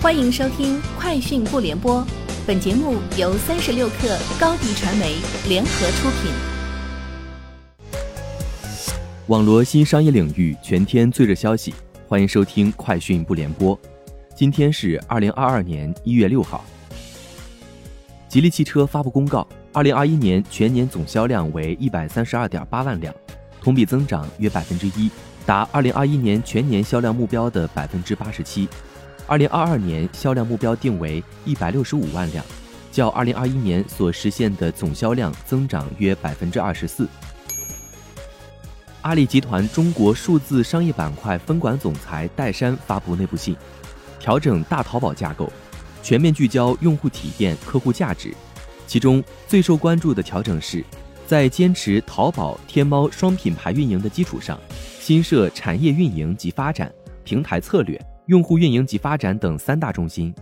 欢迎收听《快讯不联播》，本节目由三十六克高低传媒联合出品。网罗新商业领域全天最热消息，欢迎收听《快讯不联播》。今天是二零二二年一月六号。吉利汽车发布公告，二零二一年全年总销量为一百三十二点八万辆，同比增长约百分之一，达二零二一年全年销量目标的百分之八十七。二零二二年销量目标定为一百六十五万辆，较二零二一年所实现的总销量增长约百分之二十四。阿里集团中国数字商业板块分管总裁戴珊发布内部信，调整大淘宝架构，全面聚焦用户体验、客户价值。其中最受关注的调整是，在坚持淘宝、天猫双品牌运营的基础上，新设产业运营及发展、平台策略。用户运营及发展等三大中心，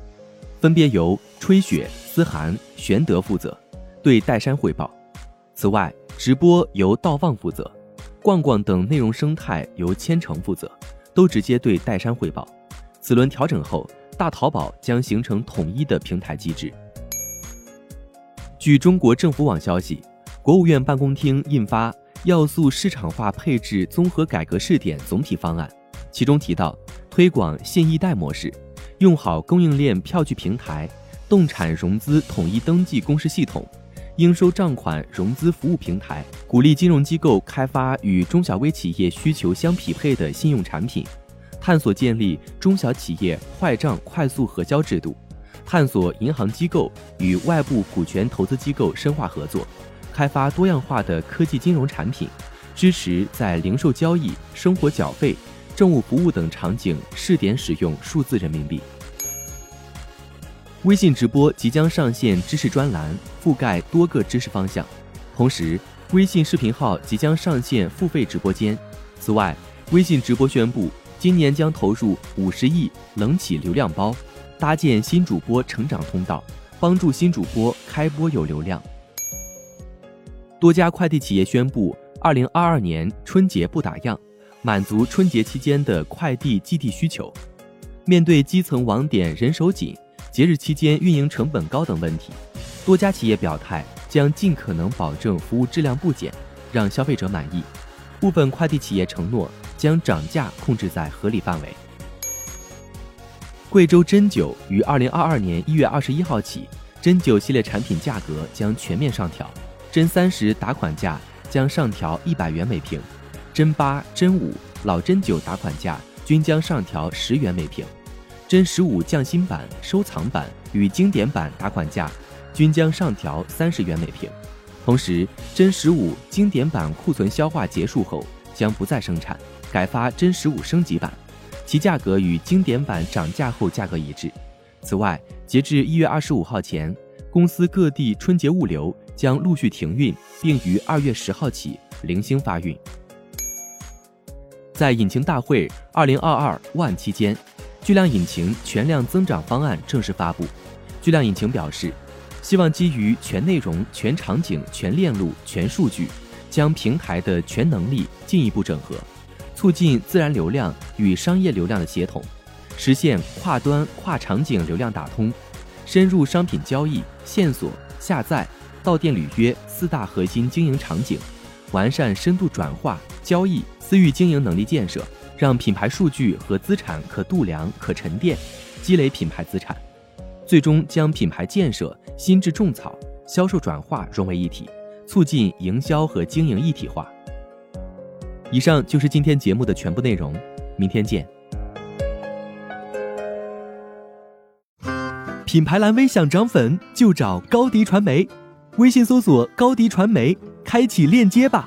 分别由吹雪、思涵、玄德负责，对戴珊汇报。此外，直播由道旺负责，逛逛等内容生态由千城负责，都直接对戴珊汇报。此轮调整后，大淘宝将形成统一的平台机制。据中国政府网消息，国务院办公厅印发《要素市场化配置综合改革试点总体方案》，其中提到。推广现易贷模式，用好供应链票据平台、动产融资统一登记公示系统、应收账款融资服务平台，鼓励金融机构开发与中小微企业需求相匹配的信用产品，探索建立中小企业坏账快速核销制度，探索银行机构与外部股权投资机构深化合作，开发多样化的科技金融产品，支持在零售交易、生活缴费。政务服务等场景试点使用数字人民币。微信直播即将上线知识专栏，覆盖多个知识方向。同时，微信视频号即将上线付费直播间。此外，微信直播宣布，今年将投入五十亿冷启流量包，搭建新主播成长通道，帮助新主播开播有流量。多家快递企业宣布，二零二二年春节不打烊。满足春节期间的快递寄递需求。面对基层网点人手紧、节日期间运营成本高等问题，多家企业表态将尽可能保证服务质量不减，让消费者满意。部分快递企业承诺将涨价控制在合理范围。贵州针灸于二零二二年一月二十一号起，针灸系列产品价格将全面上调，针三十打款价将上调一百元每瓶。真八、真五、老针灸打款价均将上调十元每瓶，真十五匠心版、收藏版与经典版打款价均将上调三十元每瓶。同时，真十五经典版库存消化结束后将不再生产，改发真十五升级版，其价格与经典版涨价后价格一致。此外，截至一月二十五号前，公司各地春节物流将陆续停运，并于二月十号起零星发运。在引擎大会二零二二万期间，巨量引擎全量增长方案正式发布。巨量引擎表示，希望基于全内容、全场景、全链路、全数据，将平台的全能力进一步整合，促进自然流量与商业流量的协同，实现跨端、跨场景流量打通，深入商品交易、线索、下载、到店履约四大核心经营场景，完善深度转化、交易。私域经营能力建设，让品牌数据和资产可度量、可沉淀，积累品牌资产，最终将品牌建设、心智种草、销售转化融为一体，促进营销和经营一体化。以上就是今天节目的全部内容，明天见。品牌蓝 V 想涨粉就找高迪传媒，微信搜索高迪传媒，开启链接吧。